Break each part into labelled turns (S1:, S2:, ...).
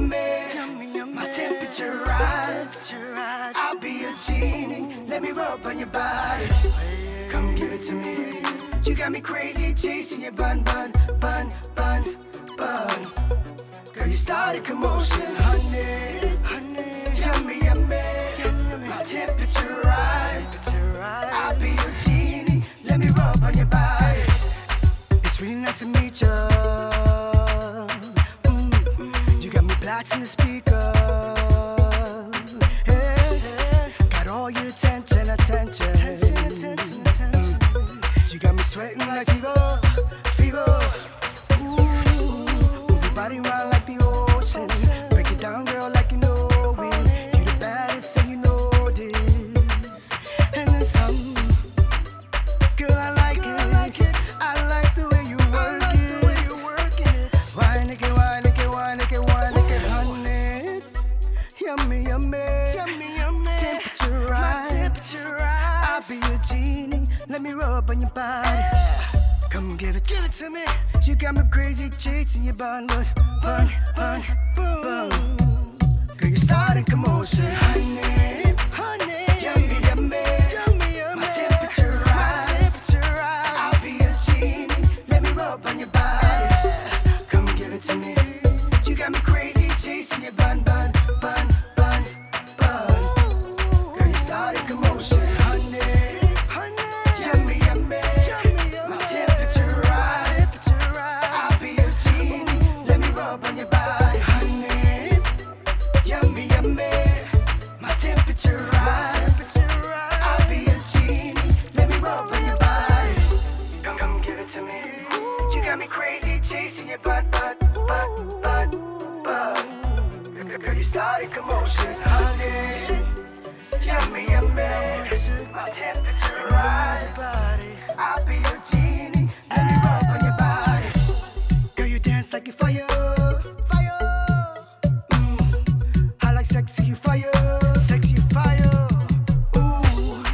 S1: in bed, my temperature rise. I'll be a genie, let me rub on your body. Come give it to me. You got me crazy chasing your bun, bun, bun, bun, bun. Girl, you started commotion, honey, honey. Yummy, yummy, my temperature rise. Me blasting the speaker. Yummy, yummy. Yummy, yummy. Temperature rise. temperature rise. I'll be your genie. Let me rub on your body. Come give it, give it to me. You got me crazy chasing your bun, but bun, bun, bun. Girl, you started a commotion, honey, honey. Yummy, yummy, yummy, yummy. My temperature rise, my temperature rise. I'll be your genie. Let me rub on your body. Come give it to me. Girl, you dance like you fire, fire. Mm. I like sexy you fire, sexy fire. Ooh,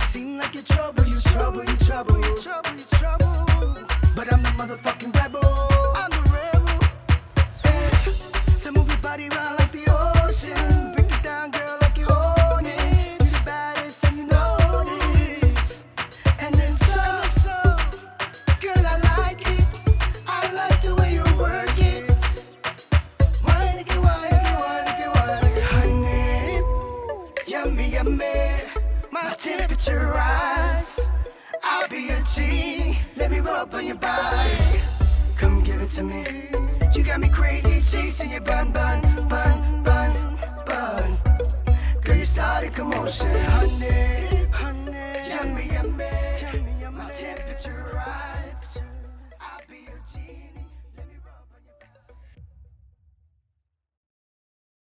S1: seem like you trouble, you trouble, you trouble, you trouble, you trouble. But I'm the motherfucking rebel. I'm the rebel. Hey, so move your body around Yummy, yummy. My temperature rise. I'll be your genie. Let me rub on your body. Come give it to me. You got me crazy chasing your bun, bun, bun, bun, bun. Girl, you started commotion, honey, honey. Yummy, yummy. My temperature.